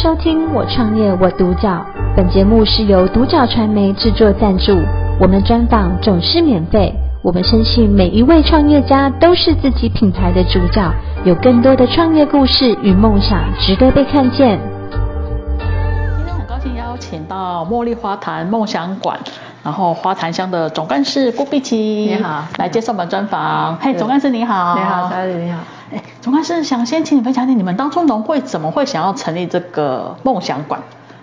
收听我创业我独角，本节目是由独角传媒制作赞助，我们专访总是免费。我们相信每一位创业家都是自己品牌的主角，有更多的创业故事与梦想值得被看见。今天很高兴邀请到茉莉花坛梦想馆，然后花坛乡的总干事郭碧琪，你好，来接受我们专访。嘿，总干事你好，你好，小姐你好。哎，总干事想先请你分享一点，你们当初农会怎么会想要成立这个梦想馆？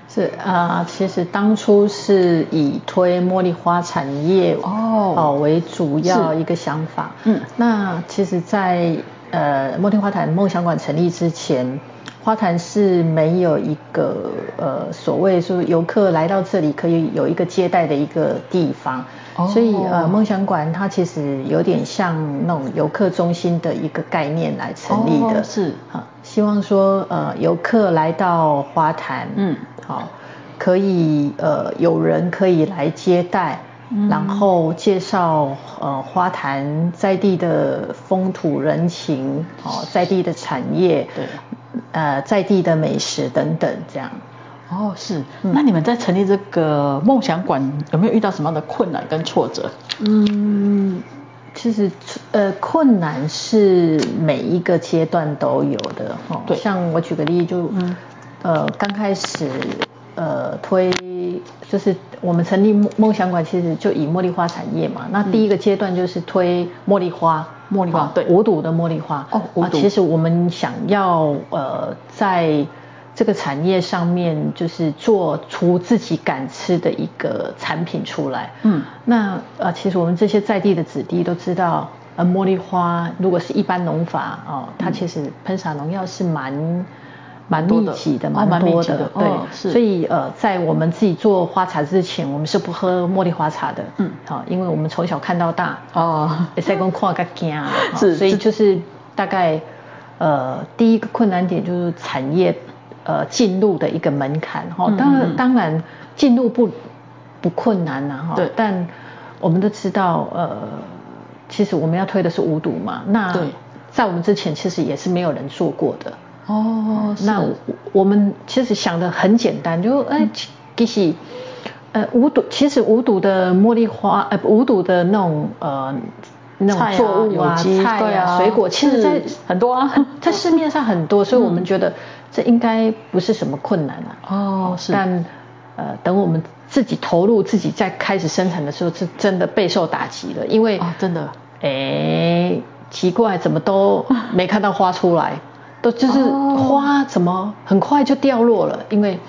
是啊、呃，其实当初是以推茉莉花产业哦哦为主要一个想法。嗯，那其实在，在呃茉莉花坛梦想馆成立之前，花坛是没有一个呃所谓说游客来到这里可以有一个接待的一个地方。所以呃，梦想馆它其实有点像那种游客中心的一个概念来成立的，是。啊，希望说呃游客来到花坛，嗯，好，可以呃有人可以来接待，然后介绍呃花坛在地的风土人情，哦，在地的产业，对，呃在地的美食等等这样。哦，是。那你们在成立这个梦想馆，有没有遇到什么样的困难跟挫折？嗯，其实呃，困难是每一个阶段都有的哈。对。像我举个例，就嗯，呃，刚开始呃推，就是我们成立梦想馆，其实就以茉莉花产业嘛。那第一个阶段就是推茉莉花，茉莉花，对，无毒的茉莉花。哦，无毒。其实我们想要呃在这个产业上面就是做出自己敢吃的一个产品出来。嗯，那呃，其实我们这些在地的子弟都知道，呃，茉莉花如果是一般农法哦，它其实喷洒农药是蛮蛮密集的，蛮多的。对，所以呃，在我们自己做花茶之前，我们是不喝茉莉花茶的。嗯，好，因为我们从小看到大。哦。也是讲看个惊。是。所以就是大概呃，第一个困难点就是产业。呃，进入的一个门槛哈，当然、嗯、当然进入不不困难呐哈，但我们都知道，呃，其实我们要推的是无毒嘛，那在我们之前其实也是没有人做过的。哦，那我们其实想的很简单，就哎，其实呃无毒，其实无毒的茉莉花，呃无毒的那种呃。那种作物啊，菜啊，水果，其实在很多啊，在市面上很多，所以我们觉得这应该不是什么困难啊。哦，是。但呃，等我们自己投入，自己再开始生产的时候，是真的备受打击了，因为哦，真的，哎，奇怪，怎么都 没看到花出来，都就是花怎么很快就掉落了，因为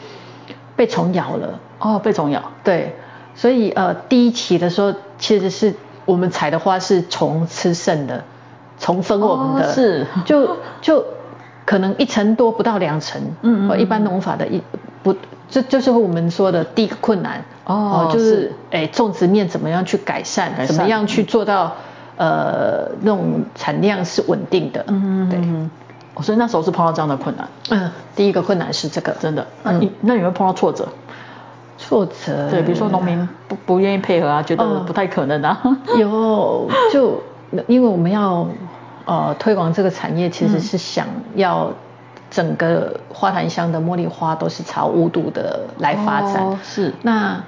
被虫咬了。哦，被虫咬。对，所以呃，第一期的时候其实是。我们采的花是虫吃剩的，虫分我们的，哦、是就就可能一成多不到两成，嗯，嗯，一般农法的一不，这就是我们说的第一个困难。哦，就是哎种植面怎么样去改善，改善。怎么样去做到呃那种产量是稳定的，嗯对，我，所以那时候是碰到这样的困难，嗯，第一个困难是这个，真的，那你、嗯、那你会碰到挫折？挫折，对，比如说农民不不愿意配合啊，觉得不太可能啊。哦、有，就因为我们要呃推广这个产业，其实是想要整个花坛乡的茉莉花都是朝无毒的来发展。哦、是。那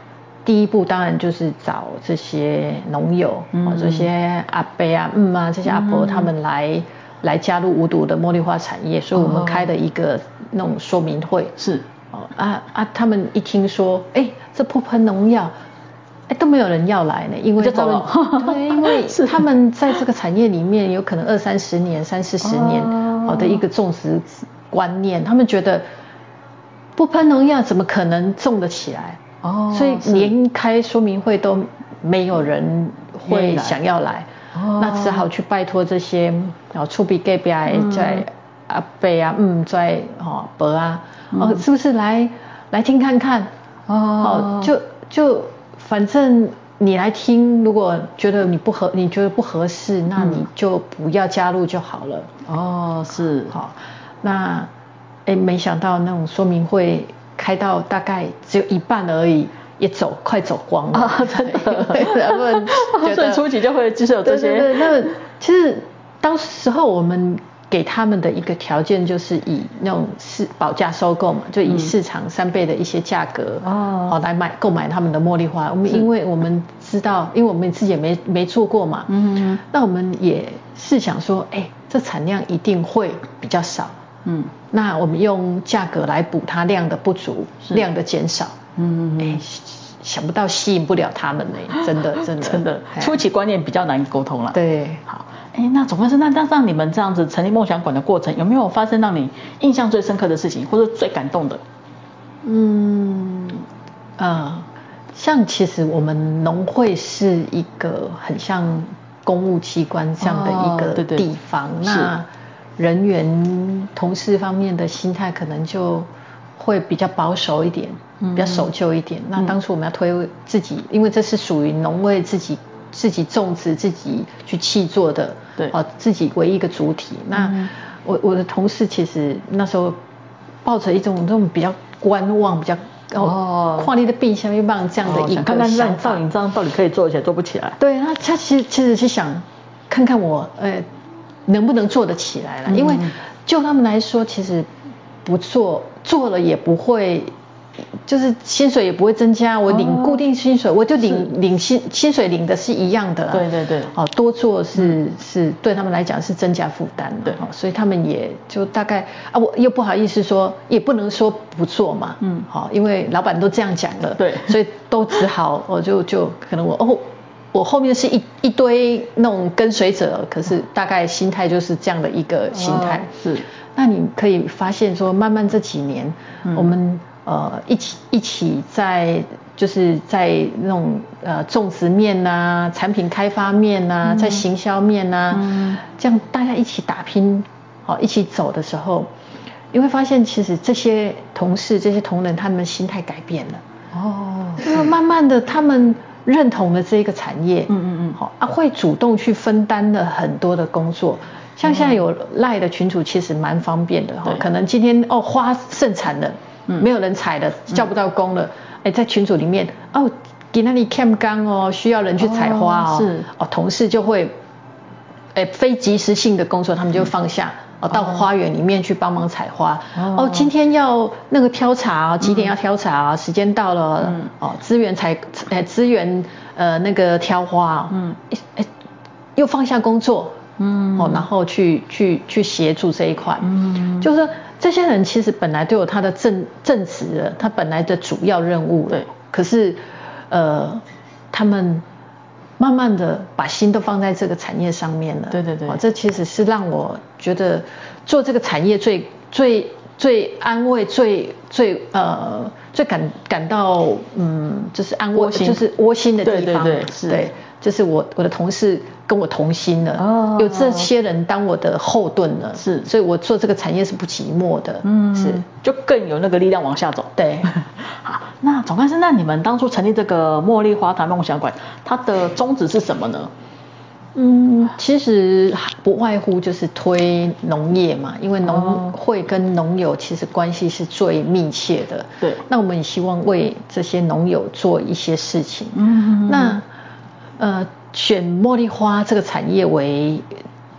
第一步当然就是找这些农友，嗯，这些阿伯啊、嗯啊这些阿婆他们来、嗯、来加入无毒的茉莉花产业，所以我们开了一个那种说明会是。哦啊啊！他们一听说，哎，这不喷农药，哎，都没有人要来呢，因为对，因为 他们在这个产业里面有可能二三十年、三四十年好的一个种植观念，他们觉得不喷农药怎么可能种得起来？哦，所以连开说明会都没有人会想要来，那只好去拜托这些然后厝边隔壁在。阿伯啊，嗯，在哦，伯啊，哦，是不是来来听看看？哦，就就反正你来听，如果觉得你不合，你觉得不合适，那你就不要加入就好了。哦，是，好，那哎，没想到那种说明会开到大概只有一半而已，也走快走光了。啊，真的，他们觉得 初期就会就是有这些。对对对，那其实当时候我们。给他们的一个条件就是以那种市保价收购嘛，就以市场三倍的一些价格哦，好来买购买他们的茉莉花。我们因为我们知道，因为我们自己也没没做过嘛，嗯，那我们也是想说，哎，这产量一定会比较少，嗯，那我们用价格来补它量的不足，量的减少，嗯嗯，哎，想不到吸引不了他们呢，真的真的。真的，初期观念比较难沟通了，对，好。哎，那总归是那那让你们这样子成立梦想馆的过程，有没有发生让你印象最深刻的事情，或者最感动的？嗯，呃，像其实我们农会是一个很像公务机关这样的一个地方，哦、对对，那人员同事方面的心态可能就会比较保守一点，嗯、比较守旧一点。那当初我们要推自己，因为这是属于农会自己。自己种植、自己去契作的，对，哦，自己为一个主体。那我我的同事其实那时候抱着一种这种比较观望、比较哦，跨立的病相一棒这样的一个看看让赵颖这样到底可以做起来做不起来？对，那他其实其实是想看看我呃能不能做得起来了，因为就他们来说，其实不做做了也不会。就是薪水也不会增加，我领固定薪水，哦、我就领领薪薪水领的是一样的。对对对。哦，多做是、嗯、是对他们来讲是增加负担的。对。所以他们也就大概啊，我又不好意思说，也不能说不做嘛。嗯。好，因为老板都这样讲了。对。所以都只好我 就就可能我哦，我后面是一一堆那种跟随者，可是大概心态就是这样的一个心态。哦、是。那你可以发现说，慢慢这几年、嗯、我们。呃，一起一起在就是在那种呃种植面呐、产品开发面呐、嗯，在行销面呐、嗯，这样大家一起打拼，好一起走的时候，你会发现其实这些同事、这些同仁，他们心态改变了。哦，就是慢慢的他们认同了这个产业，嗯嗯嗯，好啊，会主动去分担了很多的工作。像现在有赖的群主，其实蛮方便的哈，可能今天哦花盛产了。嗯、没有人采了，叫不到工了。哎、嗯，在群组里面，哦，给那里 cam 缸哦，需要人去采花哦。是哦，同事就会，哎，非即时性的工作，他们就放下，嗯、哦，到花园里面去帮忙采花。哦，哦今天要那个挑茶哦，几点要挑茶啊、嗯？时间到了。嗯。哦，资源采，哎，资源呃那个挑花。嗯。哎，又放下工作。嗯。哦，然后去去去协助这一块。嗯。就是说。这些人其实本来都有他的正正职了，他本来的主要任务了。对。可是，呃，他们慢慢的把心都放在这个产业上面了。对对对。这其实是让我觉得做这个产业最最最安慰、最最呃最感感到嗯就是安慰，就是窝心的地方。对对对。是。对。就是我我的同事跟我同心了，哦，有这些人当我的后盾了，是，所以我做这个产业是不寂寞的，嗯，是，就更有那个力量往下走。对，好，那总干事，那你们当初成立这个茉莉花坛梦想馆，它的宗旨是什么呢？嗯，其实不外乎就是推农业嘛，因为农会跟农友其实关系是最密切的。对，那我们也希望为这些农友做一些事情。嗯，那。呃，选茉莉花这个产业为，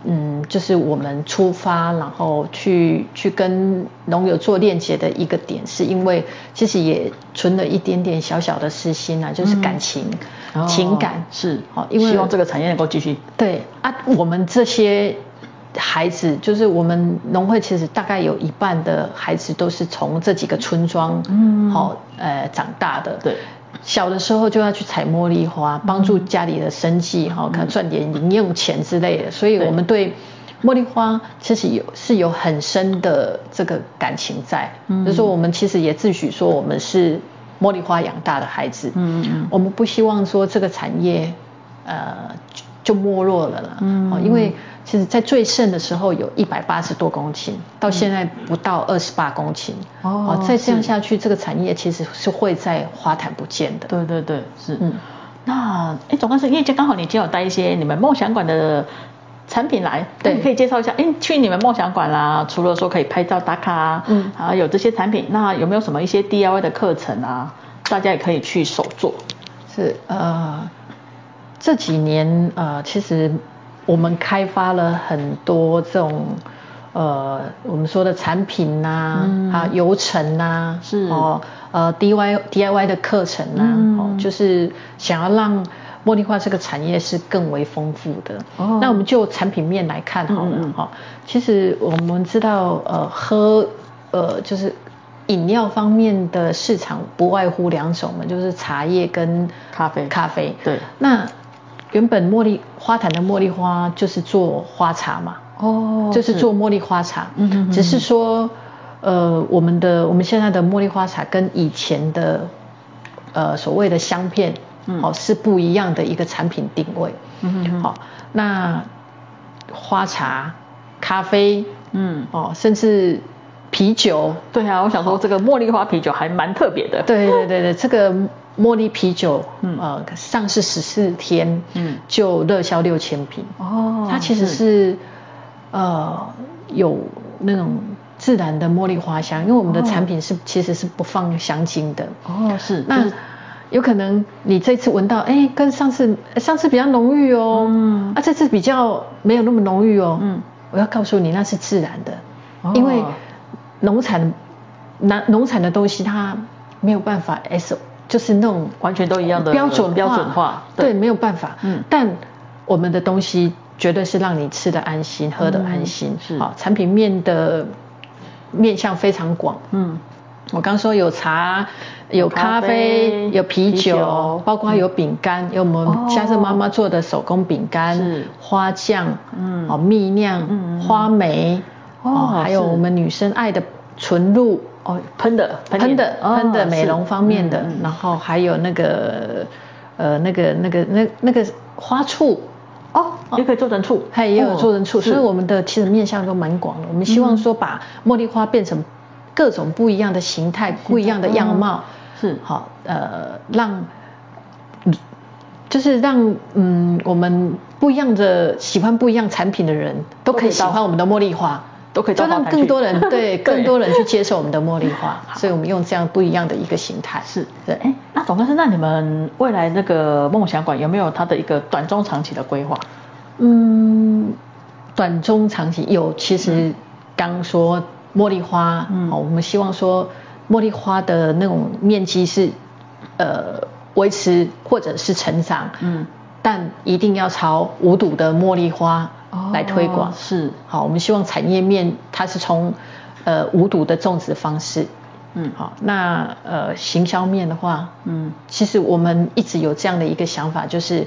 嗯，就是我们出发，然后去去跟农友做链接的一个点，是因为其实也存了一点点小小的私心啊，就是感情、嗯、情感、哦、是，好，因为希望这个产业能够继续。对啊，我们这些孩子，就是我们农会其实大概有一半的孩子都是从这几个村庄，嗯，好，呃，长大的，对。小的时候就要去采茉莉花，帮助家里的生计，哈、嗯，可能赚点零用钱之类的。所以我们对茉莉花其实有是有很深的这个感情在。嗯，就是说我们其实也自诩说我们是茉莉花养大的孩子。嗯嗯，我们不希望说这个产业，呃，就没落了啦。嗯，因为。其实，在最盛的时候有一百八十多公顷，到现在不到二十八公顷。哦，再这样下去，这个产业其实是会在花坛不见的。对对对，是。嗯，那哎，总干事，因为刚好你今天有带一些你们梦想馆的产品来，对，你可以介绍一下。哎，去你们梦想馆啦，除了说可以拍照打卡啊，嗯，啊有这些产品，那有没有什么一些 DIY 的课程啊？大家也可以去手做。是，呃，这几年呃，其实。我们开发了很多这种呃，我们说的产品呐、啊，嗯、啊，流程呐、啊，是哦，呃，DIY DIY 的课程呐、啊，嗯、哦，就是想要让茉莉花这个产业是更为丰富的。哦，那我们就产品面来看好了哈。其实我们知道，呃，喝，呃，就是饮料方面的市场不外乎两种嘛，就是茶叶跟咖啡。咖啡。对。那原本茉莉花坛的茉莉花就是做花茶嘛。哦，就是做茉莉花茶，嗯嗯，只是说，呃，我们的我们现在的茉莉花茶跟以前的，呃，所谓的香片，嗯，哦，是不一样的一个产品定位，嗯哼，好，那花茶、咖啡，嗯，哦，甚至啤酒，对啊，我想说这个茉莉花啤酒还蛮特别的，对对对对，这个茉莉啤酒，嗯，呃，上市十四天，嗯，就热销六千瓶，哦，它其实是。呃，有那种自然的茉莉花香，因为我们的产品是、哦、其实是不放香精的。哦，是。那有可能你这次闻到，哎，跟上次上次比较浓郁哦，嗯，啊，这次比较没有那么浓郁哦，嗯，我要告诉你那是自然的，哦、因为农产那农产的东西它没有办法 S，就是那种完全都一样的标准标准化，对，对，没有办法，嗯，但我们的东西。绝对是让你吃的安心，喝的安心。嗯、是，好，产品面的面向非常广。嗯，我刚说有茶，有咖啡，有啤酒，包括有饼干，嗯、有我们家政妈妈做的手工饼干，花酱，嗯，哦，蜜酿，嗯，花梅，哦，还有我们女生爱的纯露，哦，喷的，喷的，喷的美容方面的，然后还有那个，呃，那个，那个，那那个花醋。哦，也可以做成醋，它也有做成醋，所以我们的其实面向都蛮广的。我们希望说把茉莉花变成各种不一样的形态、不一样的样貌，是。好呃让，就是让嗯我们不一样的喜欢不一样产品的人都可以喜欢我们的茉莉花，都可以，就让更多人 对更多人去接受我们的茉莉花，所以我们用这样不一样的一个形态。是对，哎。那总干事，那你们未来那个梦想馆有没有它的一个短中长期的规划？嗯，短中长期有。其实刚说茉莉花，嗯，我们希望说茉莉花的那种面积是呃维持或者是成长，嗯，但一定要朝无毒的茉莉花来推广。哦，是，好，我们希望产业面它是从呃无毒的种植方式。嗯，好，那呃，行销面的话，嗯，其实我们一直有这样的一个想法，就是，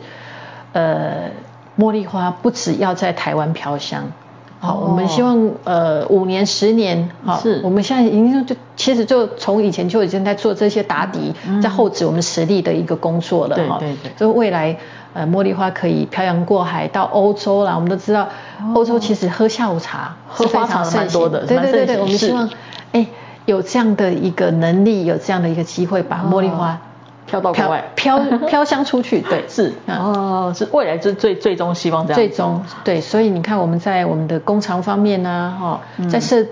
呃，茉莉花不只要在台湾飘香，好，哦、我们希望呃五年十年，好，是，我们现在已经就其实就从以前就已经在做这些打底，嗯、在厚植我们实力的一个工作了，哈，对对对，所以未来呃茉莉花可以漂洋过海到欧洲啦，我们都知道欧洲其实喝下午茶是非常盛行。的，对对对对，我们希望，哎。有这样的一个能力，有这样的一个机会，把茉莉花飘到国外，飘 飘香出去。对，是哦，是未来是最最终希望这样。最终对，所以你看我们在我们的工厂方面呢，哈，在设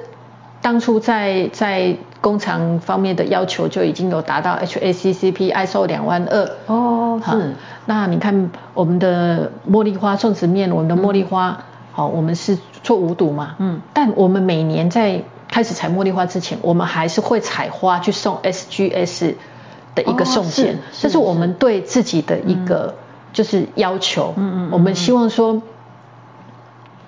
当初在在工厂方面的要求就已经有达到 HACCP ISO 两万二。哦，是。那你看我们的茉莉花种植面，我们的茉莉花，好，我们是做无毒嘛，嗯，但我们每年在开始采茉莉花之前，我们还是会采花去送 SGS 的一个送检，这是我们对自己的一个就是要求。嗯嗯，我们希望说，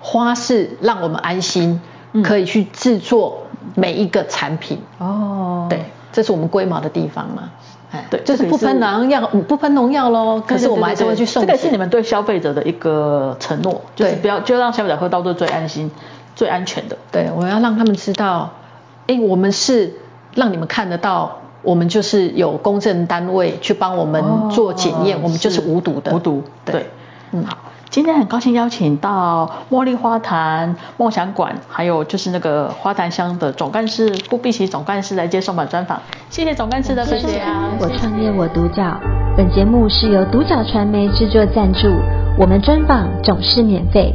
花是让我们安心，可以去制作每一个产品。哦，对，这是我们龟毛的地方嘛。哎，对，就是不喷农药，不喷农药喽。可是我们还是会去送。这个是你们对消费者的一个承诺，就是不要就让消费者喝到都最安心。最安全的，对，我要让他们知道，哎，我们是让你们看得到，我们就是有公证单位去帮我们做检验，哦、我们就是无毒的，无毒，对，对。嗯，好，今天很高兴邀请到茉莉花坛梦想馆，还有就是那个花坛香的总干事顾碧琪总干事来接受我们专访，谢谢总干事的分享。我创业我独角，本节目是由独角传媒制作赞助，我们专访总是免费。